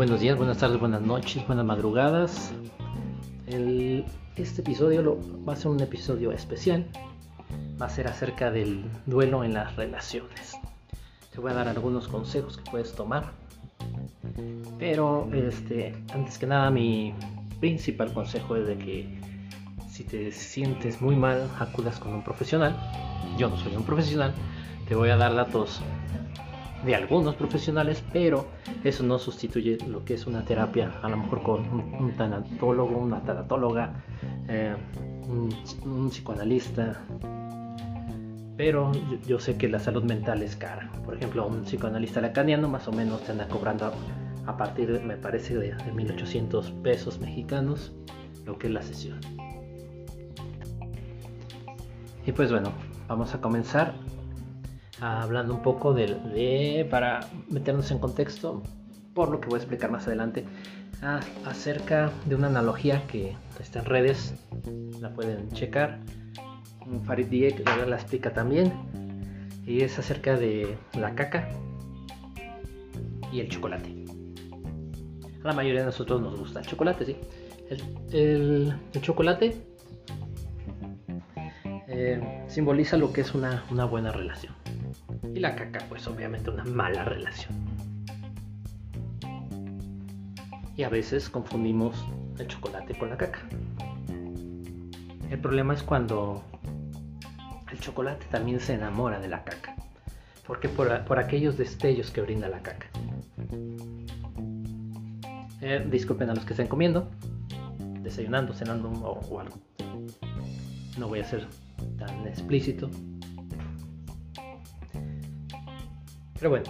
Buenos días, buenas tardes, buenas noches, buenas madrugadas. este episodio va a ser un episodio especial. Va a ser acerca del duelo en las relaciones. Te voy a dar algunos consejos que puedes tomar. Pero este, antes que nada, mi principal consejo es de que si te sientes muy mal, acudas con un profesional. Yo no soy un profesional. Te voy a dar datos de algunos profesionales, pero eso no sustituye lo que es una terapia, a lo mejor con un, tanatólogo, una tanatóloga, eh, un, psicoanalista. Pero yo, sé que la salud mental es cara. Por ejemplo, un psicoanalista lacaniano más o menos te anda cobrando a partir, me parece, de, de 1800 pesos mexicanos, lo que es la sesión. Y pues bueno, vamos a comenzar hablando un poco de, para meternos en contexto, por lo que voy a explicar más adelante, acerca de una analogía que está en redes, la pueden checar. Farid Diek la explica también, y es acerca de la caca y el chocolate. A la mayoría de nosotros nos gusta el chocolate, sí. El, chocolate eh, simboliza lo que es una buena relación y la caca, pues obviamente una mala relación. Y a veces confundimos el chocolate con la caca. El problema es cuando el chocolate también se enamora de la caca. Porque por, por aquellos destellos que brinda la caca. Eh, disculpen a los que estén comiendo, desayunando, cenando o algo. No voy a ser tan explícito. Pero bueno,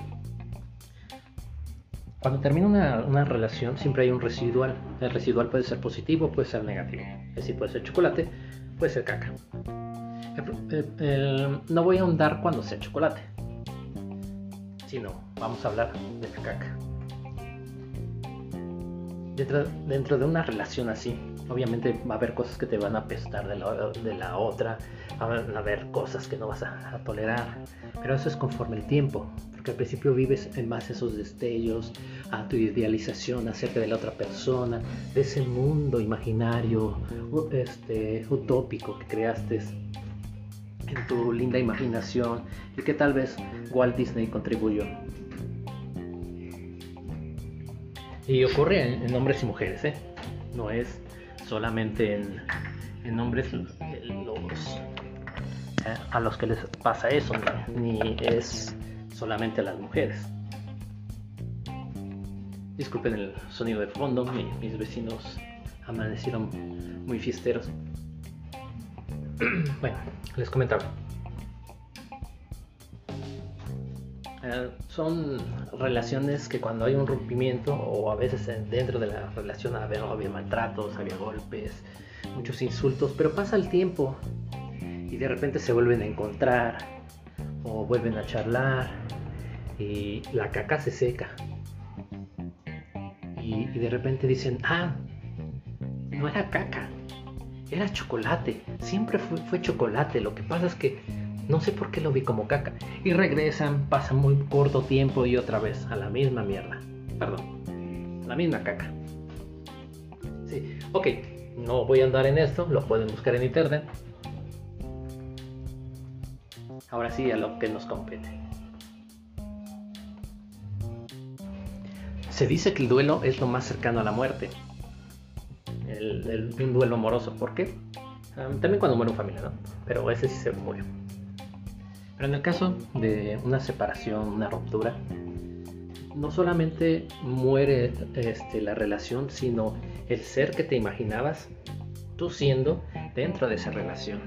cuando termina una, relación siempre hay un residual. El residual puede ser positivo, puede ser negativo. Es decir, puede ser chocolate, puede ser caca. no voy a ahondar cuando sea chocolate, sino vamos a hablar de la caca. Dentro, dentro de una relación así, obviamente va a haber cosas que te van a apestar de la, de la otra, van a haber cosas que no vas a, tolerar, pero eso es conforme el tiempo, porque al principio vives en más esos destellos, a tu idealización acerca de la otra persona, de ese mundo imaginario, este, utópico que creaste en tu linda imaginación y que tal vez Walt Disney contribuyó. Y ocurre en, hombres y mujeres, ¿eh? No es solamente en, en hombres los eh, a los que les pasa eso, ni, es solamente a las mujeres. Disculpen el sonido de fondo, mis vecinos amanecieron muy fiesteros. bueno, les comentaba. Son relaciones que cuando hay un rompimiento o a veces dentro de la relación había, maltratos, había golpes, muchos insultos, pero pasa el tiempo y de repente se vuelven a encontrar o vuelven a charlar y la caca se seca. Y, de repente dicen, ah, no era caca, era chocolate, siempre fue chocolate, lo que pasa es que no sé por qué lo vi como caca. Y regresan, pasa muy corto tiempo y otra vez a la misma mierda. Perdón, la misma caca. Sí, ok, no voy a andar en esto, lo pueden buscar en internet. Ahora sí, a lo que nos compete. Se dice que el duelo es lo más cercano a la muerte. El, un duelo amoroso. ¿Por qué? Ah, también cuando muere un familia, ¿no? Pero ese sí se murió. Pero en el caso de una separación, una ruptura, no solamente muere este, la relación, sino el ser que te imaginabas tú siendo dentro de esa relación.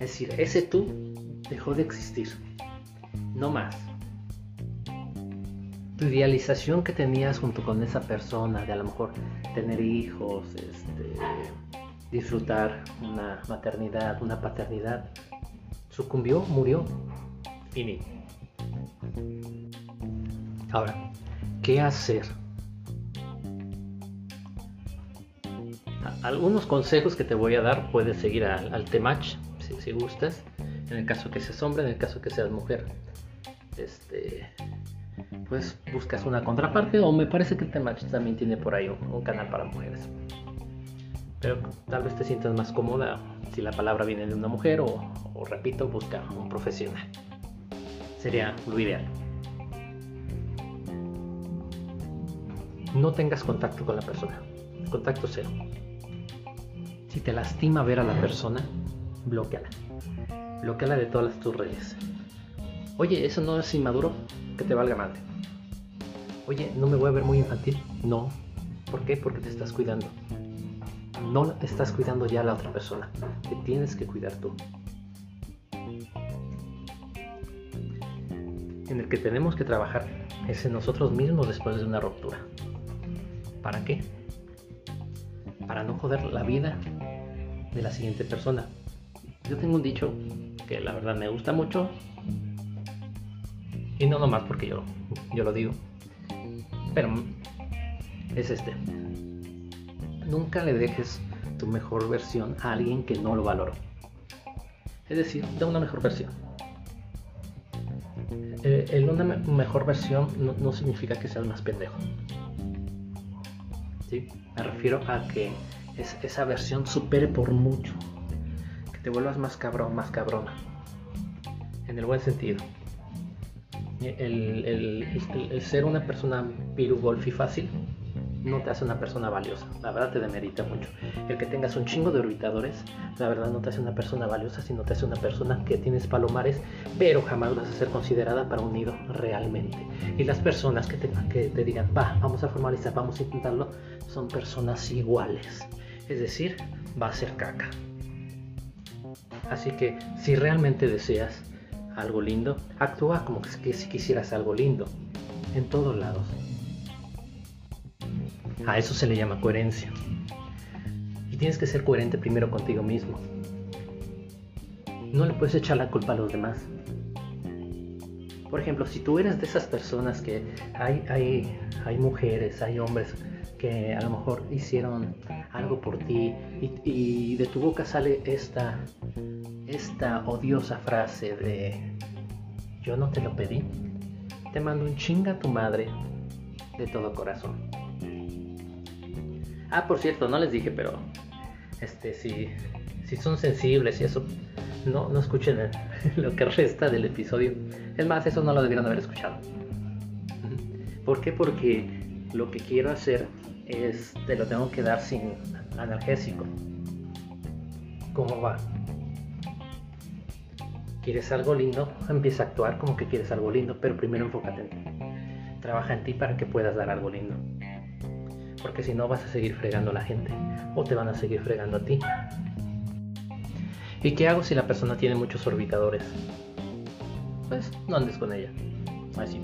Es decir, ese tú dejó de existir. No más. Tu idealización que tenías junto con esa persona, de a lo mejor tener hijos, este, disfrutar una maternidad, una paternidad, sucumbió, murió. Finito. Ahora, ¿qué hacer? Algunos consejos que te voy a dar, puedes seguir al, al Temach si, gustas, en el caso que seas hombre, en el caso que seas mujer. Este, pues buscas una contraparte o me parece que el tema también tiene por ahí un, canal para mujeres. Pero tal vez te sientas más cómoda si la palabra viene de una mujer o, o repito, busca un profesional. Sería lo ideal. No tengas contacto con la persona. Contacto cero. Si te lastima ver a la persona, bloqueala. Bloqueala de todas tus redes. Oye, eso no es inmaduro, que te valga madre. Oye, no me voy a ver muy infantil. No. ¿Por qué? Porque te estás cuidando. No estás cuidando ya a la otra persona. Te tienes que cuidar tú. En el que tenemos que trabajar es en nosotros mismos después de una ruptura. ¿Para qué? Para no joder la vida de la siguiente persona. Yo tengo un dicho que la verdad me gusta mucho. Y no nomás porque yo, yo lo digo. Pero es este. Nunca le dejes tu mejor versión a alguien que no lo valoró. Es decir, da una mejor versión. Eh, el una mejor versión no, significa que seas más pendejo. ¿Sí? Me refiero a que esa versión supere por mucho te vuelvas más cabrón, más cabrona. En el buen sentido. El, ser una persona piru golfi fácil no te hace una persona valiosa. La verdad te demerita mucho. El que tengas un chingo de orbitadores, la verdad no te hace una persona valiosa, sino te hace una persona que tienes palomares, pero jamás vas a ser considerada para un nido realmente. Y las personas que te, que te digan, va, vamos a formalizar, vamos a intentarlo, son personas iguales. Es decir, va a ser caca. Así que si realmente deseas algo lindo, actúa como si quisieras algo lindo, en todos lados. A eso se le llama coherencia. Y tienes que ser coherente primero contigo mismo. No le puedes echar la culpa a los demás. Por ejemplo, si tú eres de esas personas que hay, hay, hay mujeres, hay hombres que a lo mejor hicieron algo por ti y, de tu boca sale esta, esta odiosa frase de yo no te lo pedí, te mando un chinga a tu madre de todo corazón. Ah, por cierto, no les dije, pero este si, si son sensibles y eso, no, no escuchen lo que resta del episodio. Es más, eso no lo debieron haber escuchado. ¿Por qué? Porque lo que quiero hacer es, te lo tengo que dar sin analgésico. ¿Cómo va? ¿Quieres algo lindo? Empieza a actuar como que quieres algo lindo, pero primero enfócate en ti. Trabaja en ti para que puedas dar algo lindo. Porque si no vas a seguir fregando a la gente o te van a seguir fregando a ti. ¿Y qué hago si la persona tiene muchos orbitadores? Pues no andes con ella. Así.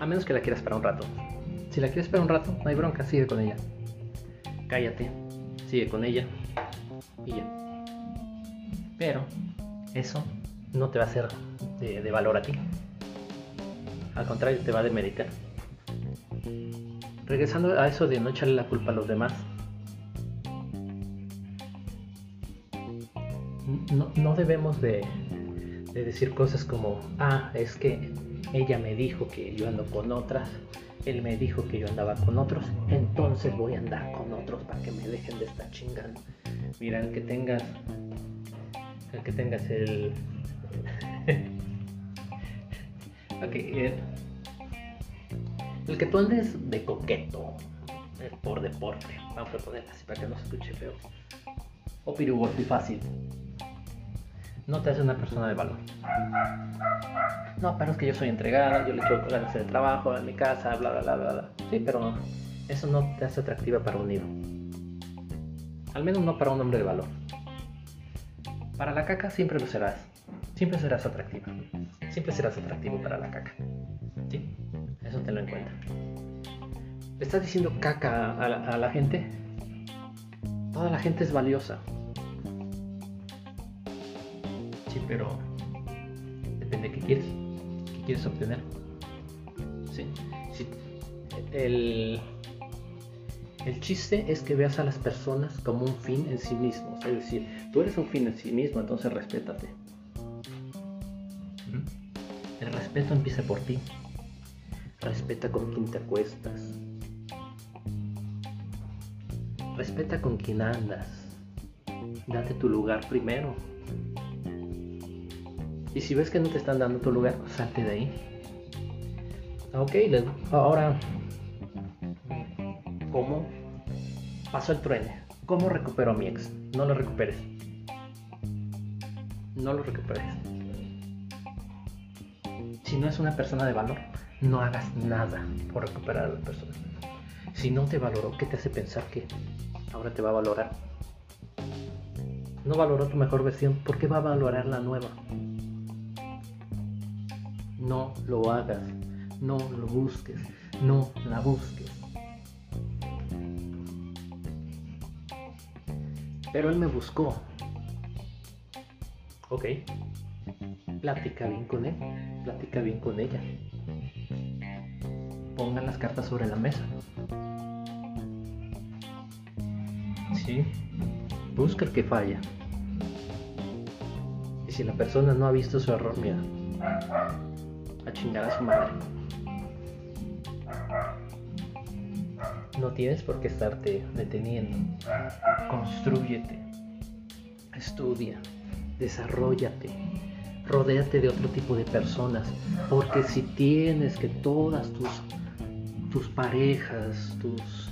A menos que la quieras para un rato. Si la quieres para un rato, no hay bronca, sigue con ella. Cállate, sigue con ella y ya. Pero eso no te va a ser de, valor a ti. Al contrario, te va a demeritar. Regresando a eso de no echarle la culpa a los demás. No, debemos de, de decir cosas como, ah, es que ella me dijo que yo ando con otras, él me dijo que yo andaba con otros, entonces voy a andar con otros para que me dejen de estar chingando. Mira, el que tengas, el que tengas el... ok, el, el que tú andes de coqueto eh, por deporte, vamos a poner así para que no se escuche feo, o pirubote fácil no te hace una persona de valor. No, pero es que yo soy entregada, yo le echo ganas el trabajo, en mi casa, bla, bla, bla, bla. Sí, pero eso no te hace atractiva para un nido. Al menos no para un hombre de valor. Para la caca siempre lo serás. Siempre serás atractiva. Siempre serás atractivo para la caca. ¿Sí? Eso te lo encuentra. ¿Le estás diciendo caca a la, a la gente? Toda la gente es valiosa. pero depende de qué quieres, qué quieres obtener. ¿Sí? El, el chiste es que veas a las personas como un fin en sí mismos. Es decir, tú eres un fin en sí mismo, entonces respétate. El respeto empieza por ti. Respeta con quien te acuestas. Respeta con quien andas. Date tu lugar primero. Y si ves que no te están dando tu lugar, salte de ahí. Ok, ahora, ¿cómo pasó el truene? ¿Cómo recupero a mi ex? No lo recuperes. No lo recuperes. Si no es una persona de valor, no hagas nada por recuperar a la persona. Si no te valoró, ¿qué te hace pensar que ahora te va a valorar? No valoró tu mejor versión, ¿por qué va a valorar la nueva? No lo hagas, no lo busques, no la busques. Pero él me buscó. Ok. Platica bien con él, platica bien con ella. Pongan las cartas sobre la mesa. Sí, busca el que falla. Y si la persona no ha visto su error, mira, a chingar a su madre. No tienes por qué estarte deteniendo. Construyete. Estudia. Desarrollate. Rodéate de otro tipo de personas. Porque si tienes que todas tus, tus parejas, tus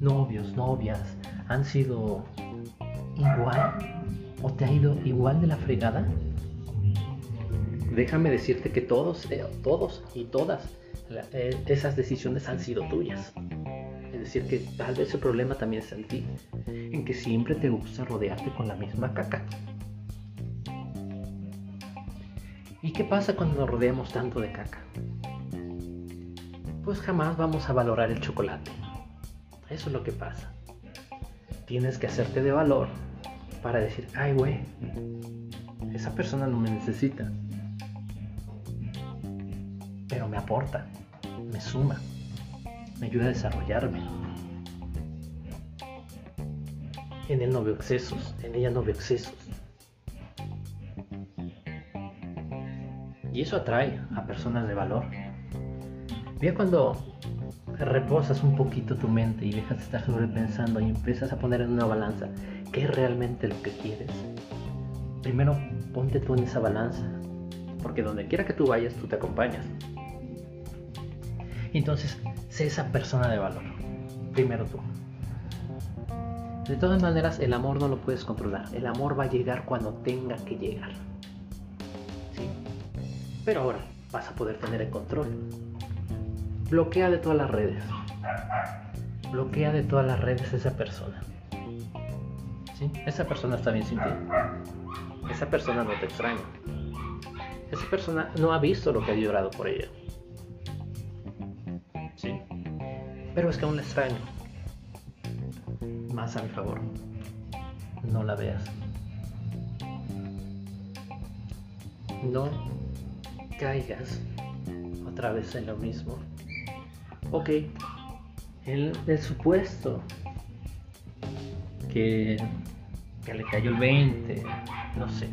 novios, novias han sido igual o te ha ido igual de la fregada, déjame decirte que todos, eh, todos y todas eh, esas decisiones han sido tuyas. Es decir, que tal vez el problema también es en ti, en que siempre te gusta rodearte con la misma caca. ¿Y qué pasa cuando nos rodeamos tanto de caca? Pues jamás vamos a valorar el chocolate. Eso es lo que pasa. Tienes que hacerte de valor para decir, ay güey, esa persona no me necesita pero me aporta, me suma, me ayuda a desarrollarme. En él no veo excesos, en ella no veo excesos. Y eso atrae a personas de valor. Mira cuando reposas un poquito tu mente y dejas de estar sobrepensando y empiezas a poner en una balanza qué es realmente lo que quieres. Primero ponte tú en esa balanza, porque donde quiera que tú vayas, tú te acompañas. Entonces, sé esa persona de valor. Primero tú. De todas maneras, el amor no lo puedes controlar. El amor va a llegar cuando tenga que llegar. ¿Sí? Pero ahora vas a poder tener el control. Bloquea de todas las redes. Bloquea de todas las redes esa persona. ¿Sí? Esa persona está bien sin ti. Esa persona no te extraña. Esa persona no ha visto lo que ha llorado por ella. Pero es que aún la extraño. Más a mi favor. No la veas. No caigas otra vez en lo mismo. Ok, el, supuesto que, que le cayó el 20, no sé,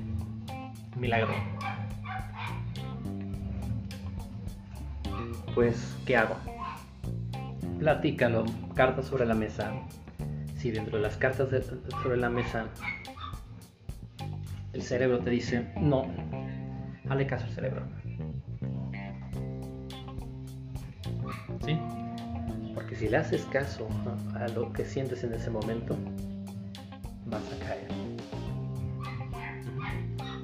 milagro. Pues, ¿qué hago? platícalo, cartas sobre la mesa. Si dentro de las cartas sobre la mesa el cerebro te dice no, dale caso al cerebro. ¿Sí? Porque si le haces caso a, lo que sientes en ese momento, vas a caer.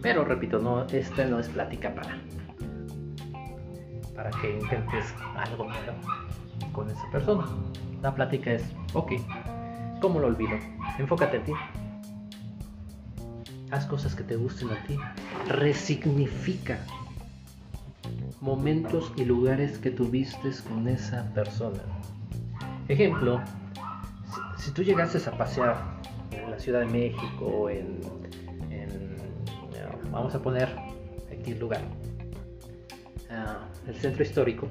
Pero repito, no, este no es plática para, para que intentes algo nuevo con esa persona. La plática es, ok, ¿cómo lo olvido? Enfócate en ti. Haz cosas que te gusten a ti. Resignifica momentos y lugares que tuviste con esa persona. Ejemplo, si, tú llegases a pasear en la Ciudad de México, en, en vamos a poner aquí el lugar, ah, el centro histórico,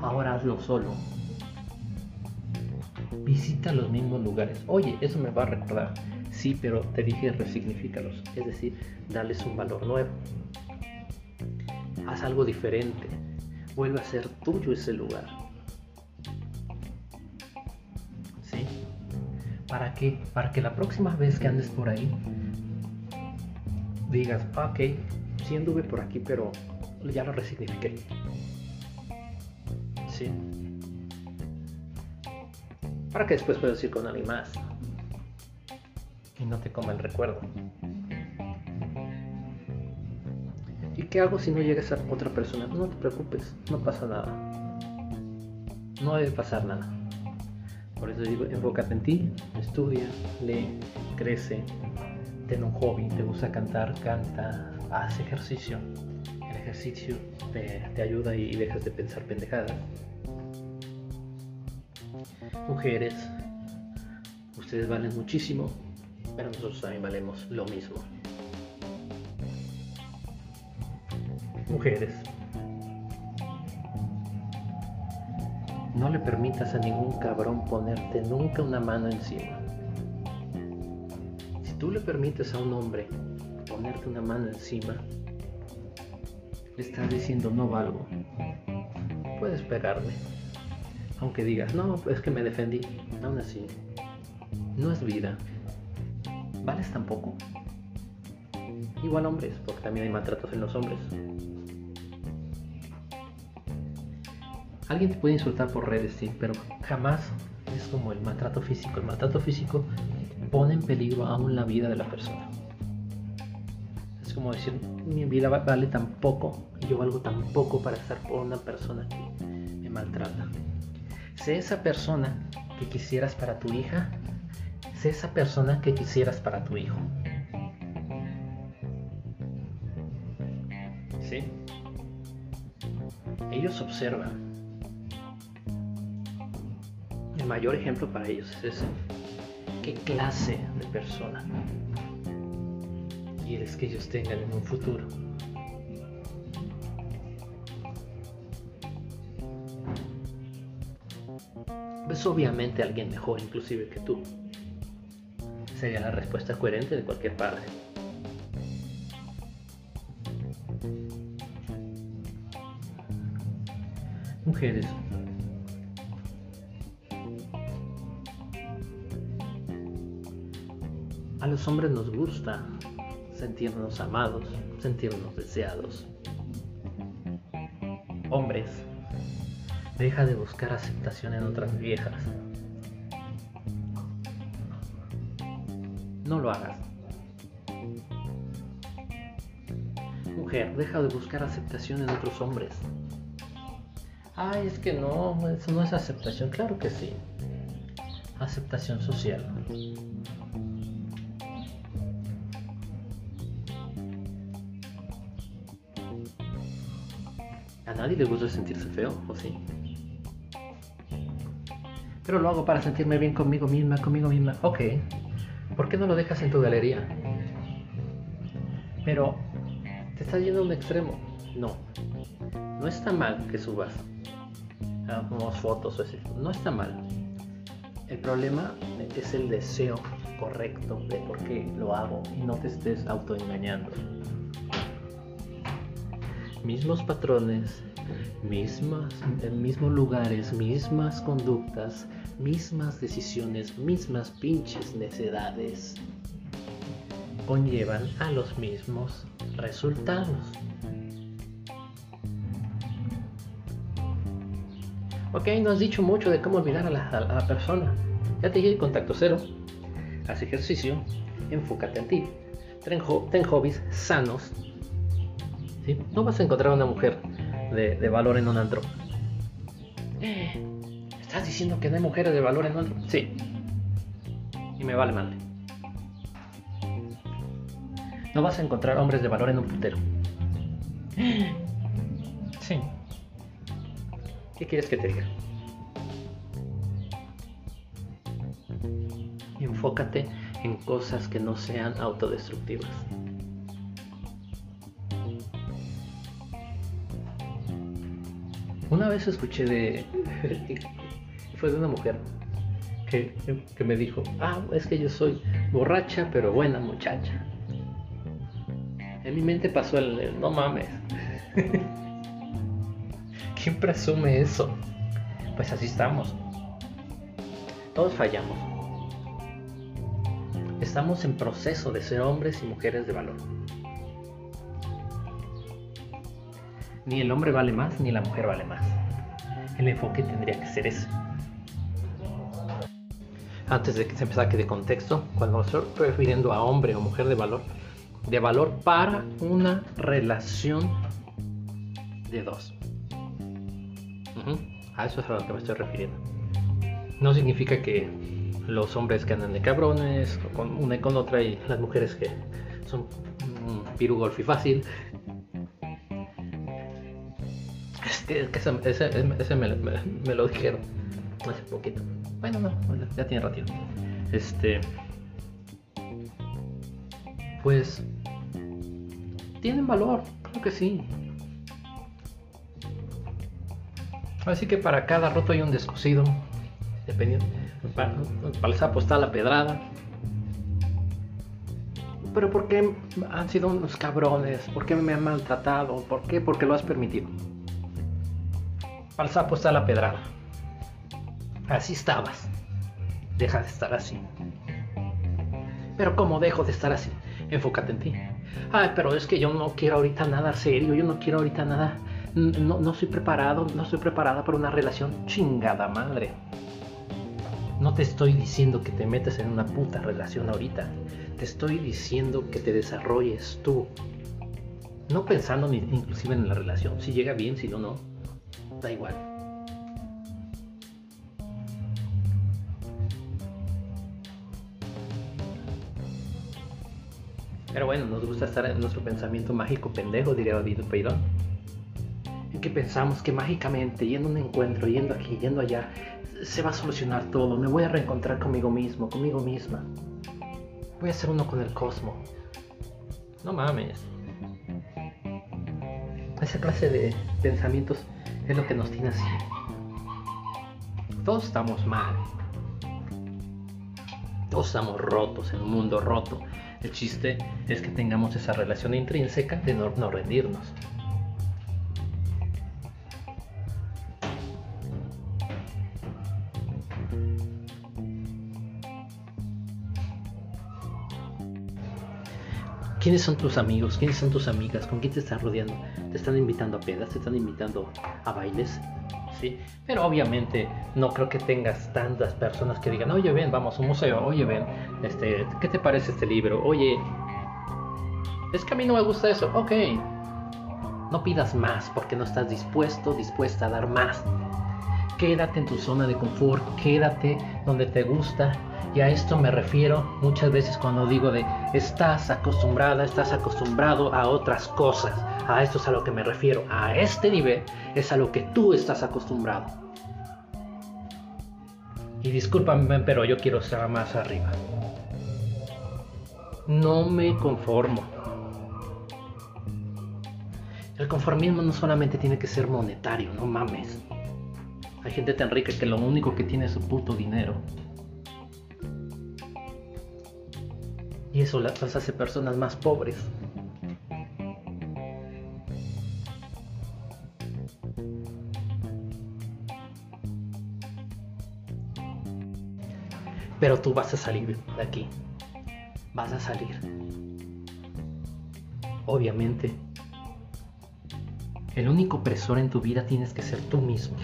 ahora hazlo solo. Visita los mismos lugares. Oye, eso me va a recordar. Sí, pero te dije resignifícalos, es decir, darles un valor nuevo. Haz algo diferente. vuelve a ser tuyo ese lugar. ¿Sí? ¿Para qué? Para que la próxima vez que andes por ahí digas, ok, sí anduve por aquí, pero ya lo resignifiqué. ¿Sí? Para que después puedas ir con alguien más y no te coma el recuerdo. Qué hago si no llega esa otra persona? No te preocupes, no pasa nada. No debe pasar nada. Por eso digo, enfócate en ti, estudia, lee, crece, ten un hobby, te gusta cantar, canta, haz ejercicio. El ejercicio te, te ayuda y dejas de pensar pendejadas. Mujeres, ustedes valen muchísimo, pero nosotros también valemos lo mismo. Mujeres, no le permitas a ningún cabrón ponerte nunca una mano encima. Si tú le permites a un hombre ponerte una mano encima, estás diciendo no valgo. Puedes pegarme. Aunque digas, no, es que me defendí. Aún así, no es vida. ¿Vales tampoco? Igual hombres, porque también hay maltratos en los hombres. Alguien te puede insultar por redes, sí, pero jamás es como el maltrato físico. El maltrato físico pone en peligro aún la vida de la persona. Es como decir, mi vida vale tan poco yo valgo tan poco para estar por una persona que me maltrata. Sé esa persona que quisieras para tu hija, sé esa persona que quisieras para tu hijo. ¿Sí? Ellos observan mayor ejemplo para ellos es. ¿Qué clase de persona quieres que ellos tengan en un futuro? Ves obviamente alguien mejor inclusive que tú. Sería la respuesta coherente de cualquier padre. Mujeres, los hombres nos gusta sentirnos amados, sentirnos deseados. Hombres, deja de buscar aceptación en otras viejas. No lo hagas. Mujer, deja de buscar aceptación en otros hombres. Ay, es que no, eso no es aceptación. Claro que sí. Aceptación social. Nadie le gusta sentirse feo, ¿o sí? Pero lo hago para sentirme bien conmigo misma, conmigo misma. Ok, ¿por qué no lo dejas en tu galería? Pero te estás yendo a un extremo. No, no está mal que subas unas fotos o así. No está mal. El problema es el deseo correcto de por qué lo hago y no te estés autoengañando. Mismos patrones, mismas, mismos lugares, mismas conductas, mismas decisiones, mismas pinches necedades conllevan a los mismos resultados. Ok, no has dicho mucho de cómo olvidar a la, persona. Ya te dije contacto cero. Haz ejercicio, enfócate en ti. Ten, ten hobbies sanos. ¿sí? No vas a encontrar una mujer de, valor en un antro. ¿Estás diciendo que no hay mujeres de valor en un antro? Sí. Y me vale madre. No vas a encontrar hombres de valor en un putero. Sí. ¿Qué quieres que te diga? Enfócate en cosas que no sean autodestructivas. Una vez escuché de... fue de una mujer que, me dijo, ah, es que yo soy borracha pero buena muchacha. En mi mente pasó el, no mames. ¿Quién presume eso? Pues así estamos. Todos fallamos. Estamos en proceso de ser hombres y mujeres de valor. Ni el hombre vale más, ni la mujer vale más. El enfoque tendría que ser ese. Antes de que se me saque de contexto, cuando estoy refiriendo a hombre o mujer de valor, de valor para una relación de dos. A eso es a lo que me estoy refiriendo. No significa que los hombres que andan de cabrones, con una y con otra, y las mujeres que son un piru golfi fácil. Es que, ese, me, lo dijeron hace poquito. Bueno, no, ya tiene ratito. Este. Pues. Tienen valor, creo que sí. Así que para cada roto hay un descosido. Dependiendo. Para, sapo está la pedrada. Pero ¿por qué han sido unos cabrones? ¿Por qué me han maltratado? ¿Por qué? Porque lo has permitido. El sapo está la pedrada. Así estabas. Deja de estar así. Pero ¿cómo dejo de estar así? Enfócate en ti. Ay, pero es que yo no quiero ahorita nada serio, yo no quiero ahorita nada no, no estoy preparado, no estoy preparada para una relación chingada madre. No te estoy diciendo que te metas en una puta relación ahorita. Te estoy diciendo que te desarrolles tú. No pensando ni, inclusive en la relación. Si llega bien, si no, no. Igual. Pero bueno, nos gusta estar en nuestro pensamiento mágico pendejo, diría David Peirón que pensamos que mágicamente yendo a un encuentro, yendo aquí, yendo allá, se va a solucionar todo, me voy a reencontrar conmigo mismo, conmigo misma. Voy a ser uno con el cosmos. No mames. Esa clase de pensamientos es lo que nos tiene así. Todos estamos mal. Todos estamos rotos en un mundo roto. El chiste es que tengamos esa relación intrínseca de no, no rendirnos. ¿Quiénes son tus amigos? ¿Quiénes son tus amigas? ¿Con quién te estás rodeando? ¿Te están invitando a pedas? ¿Te están invitando a bailes? ¿Sí? Pero obviamente no creo que tengas tantas personas que digan, oye, ven, vamos a un museo, oye, ven, este, ¿qué te parece este libro? Oye, es que a mí no me gusta eso, ok. No pidas más porque no estás dispuesto, dispuesta a dar más. Quédate en tu zona de confort, quédate donde te gusta, y a esto me refiero muchas veces cuando digo de estás acostumbrada, estás acostumbrado a otras cosas. A esto es a lo que me refiero. A este nivel es a lo que tú estás acostumbrado. Y discúlpame, pero yo quiero estar más arriba. No me conformo. El conformismo no solamente tiene que ser monetario, no mames. Hay gente tan rica que lo único que tiene es su puto dinero. Y eso las hace personas más pobres. Pero tú vas a salir de aquí. Vas a salir. Obviamente. El único opresor en tu vida tienes que ser tú mismo.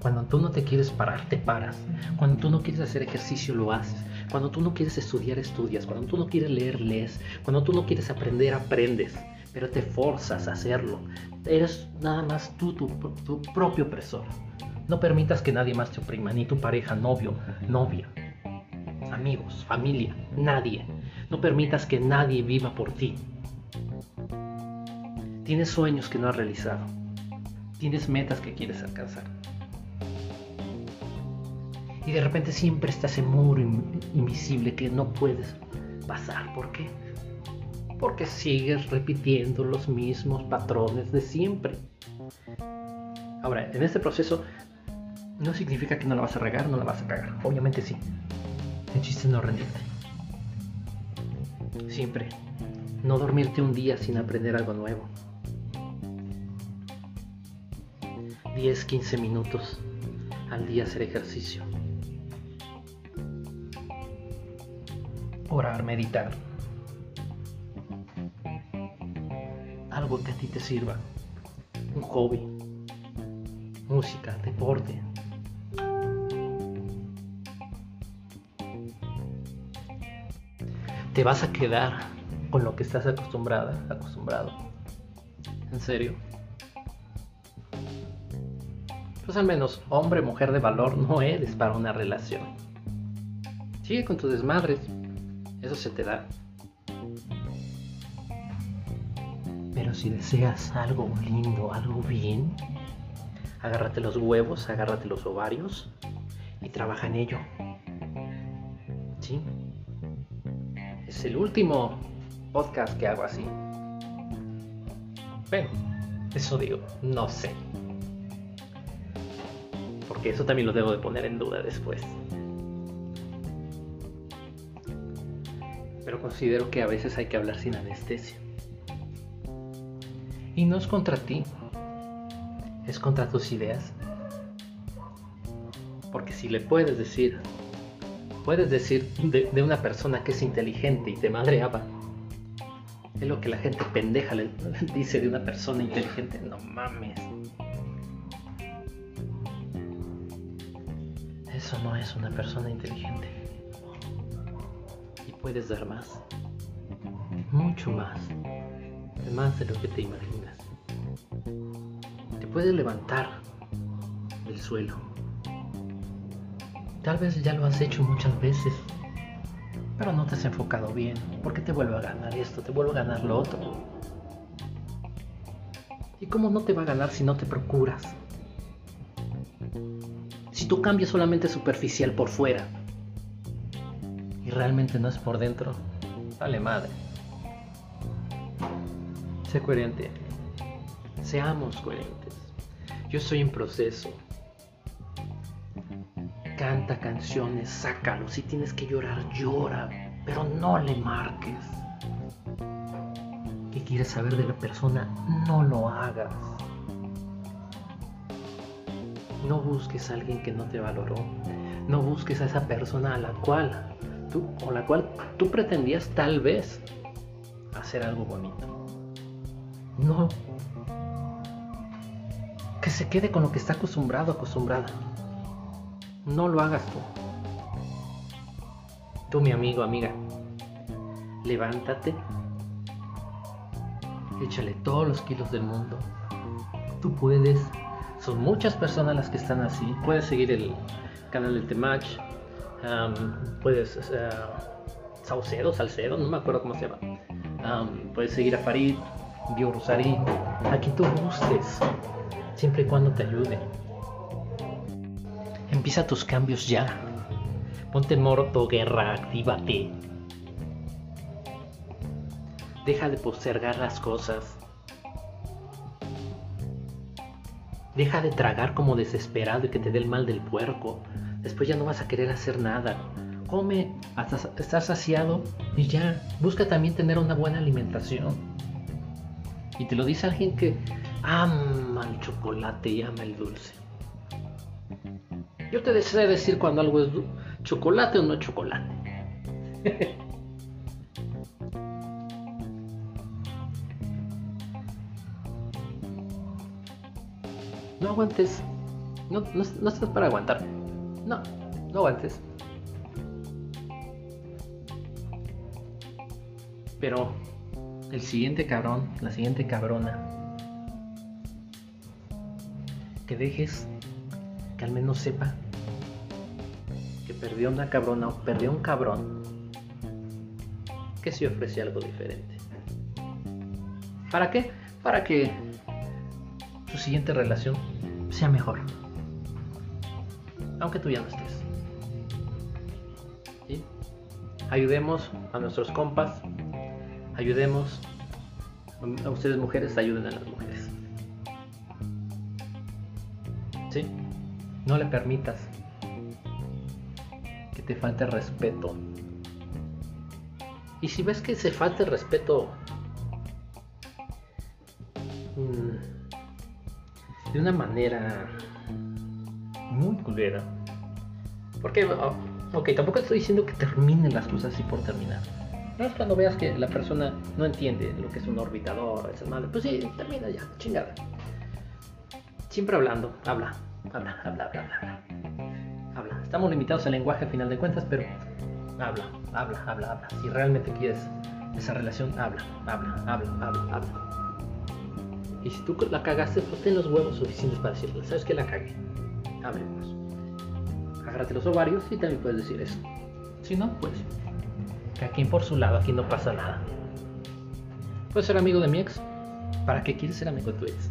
Cuando tú no te quieres parar, te paras. Cuando tú no quieres hacer ejercicio, lo haces. Cuando tú no quieres estudiar, estudias. Cuando tú no quieres leer, lees. Cuando tú no quieres aprender, aprendes. Pero te forzas a hacerlo. Eres nada más tú, tu, propio opresor. No permitas que nadie más te oprima, ni tu pareja, novio, novia, amigos, familia, nadie. No permitas que nadie viva por ti. Tienes sueños que no has realizado. Tienes metas que quieres alcanzar y de repente siempre está ese muro invisible que no puedes pasar. ¿Por qué? Porque sigues repitiendo los mismos patrones de siempre. Ahora, en este proceso no significa que no la vas a regar, no la vas a cagar. Obviamente sí. El chiste no rendirte. Siempre. No dormirte un día sin aprender algo nuevo. 10, 15 minutos al día hacer ejercicio. Orar, meditar. Algo que a ti te sirva. Un hobby. Música, deporte. Te vas a quedar con lo que estás acostumbrada, acostumbrado. ¿En serio? Pues al menos hombre, mujer de valor no eres para una relación. Sigue con tus desmadres. Eso se te da. Pero si deseas algo lindo, algo bien, agárrate los huevos, agárrate los ovarios y trabaja en ello. ¿Sí? Es el último podcast que hago así. Bueno, eso digo, no sé. Porque eso también lo debo de poner en duda después. Pero considero que a veces hay que hablar sin anestesia. Y no es contra ti, es contra tus ideas. Porque si le puedes decir, puedes decir de, una persona que es inteligente y te madreaba, es lo que la gente pendeja le dice de una persona inteligente. No mames. Eso no es una persona inteligente. Puedes dar más. Mucho más. Más de lo que te imaginas. Te puedes levantar del suelo. Tal vez ya lo has hecho muchas veces pero no te has enfocado bien, porque te vuelve a ganar esto, te vuelve a ganar lo otro. ¿Y cómo no te va a ganar si no te procuras? Si tú cambias solamente superficial por fuera realmente no es por dentro, vale madre. Sé coherente. Seamos coherentes. Yo estoy en proceso canta canciones, sácalo. Si tienes que llorar, llora, pero no le marques. ¿Qué quieres saber de la persona? No lo hagas. No busques a alguien que no te valoró. No busques a esa persona a la cual o la cual tú pretendías tal vez hacer algo bonito. No. Que se quede con lo que está acostumbrado, acostumbrada. No lo hagas tú. Tú, mi amigo, amiga, levántate, échale todos los kilos del mundo. Tú puedes. Son muchas personas las que están así. Puedes seguir el canal del Temach. Puedes. Uh, Saucedo, Salcedo, no me acuerdo cómo se llama. puedes seguir a Farid, Bio Rosari, a quien tú gustes, siempre y cuando te ayude. Empieza tus cambios ya. Ponte en guerra, actívate. Deja de postergar las cosas. Deja de tragar como desesperado y que te dé el mal del puerco. Después ya no vas a querer hacer nada. Come hasta estar saciado y ya. Busca también tener una buena alimentación. Y te lo dice alguien que ama el chocolate y ama el dulce. Yo te deseo decir cuando algo es chocolate o no es chocolate. no aguantes. No, no, no estás para aguantar. No, no aguantes. Pero el siguiente cabrón, la siguiente cabrona, que dejes que al menos sepa que perdió una cabrona o perdió un cabrón que se ofrece algo diferente. ¿Para qué? Para que su siguiente relación sea mejor. Aunque tú ya no estés. Ayudemos a nuestros compas. Ayudemos a ustedes mujeres, ayuden a las mujeres. ¿Sí? No le permitas que te falte respeto. Y si ves que se falta el respeto, mm, de una manera muy culera. Porque, oh, ok, tampoco estoy diciendo que terminen las cosas así por terminar. No es cuando veas que la persona no entiende lo que es un orbitador, esas madres. Pues sí, termina ya, chingada. Siempre hablando, habla, habla, habla, habla, habla. Habla. Estamos limitados al lenguaje al final de cuentas, pero habla, habla, habla, habla. Si realmente quieres esa relación, habla, habla, habla, habla, habla. Y si tú la cagaste, pues ten los huevos suficientes para decirle, ¿sabes que la cagué? Hablemos. Agárrate los ovarios y también puedes decir eso. Si no, pues cada quien por su lado, aquí no pasa nada. Puedes ser amigo de mi ex. ¿Para qué quieres ser amigo de tu ex?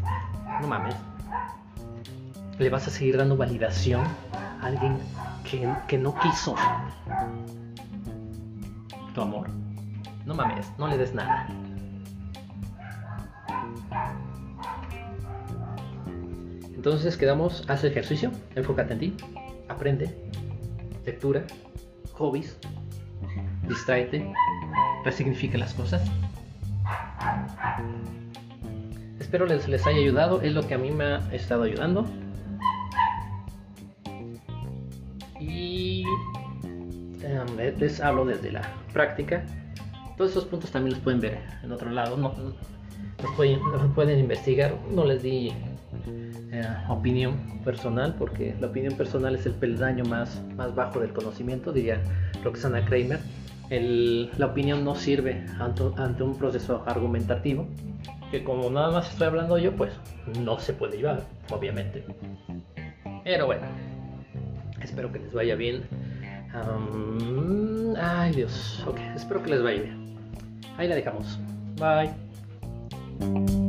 No mames. Le vas a seguir dando validación a alguien que, que no quiso tu amor. No mames, no le des nada. Entonces quedamos, haz ejercicio, enfócate en ti, aprende, lectura, hobbies, distráete, resignifica las cosas. Espero les, les haya ayudado, es lo que a mí me ha estado ayudando. Y em, les hablo desde la práctica. Todos esos puntos también los pueden ver en otro lado, no, los, pueden, pueden investigar. No les di eh, opinión personal, porque la opinión personal es el peldaño más, más bajo del conocimiento, diría Roxana Kramer. la opinión no sirve ante, un proceso argumentativo, que como nada más estoy hablando yo, pues no se puede llevar, obviamente. Pero bueno, espero que les vaya bien. ay Dios, ok, espero que les vaya bien. Ahí la dejamos. Bye.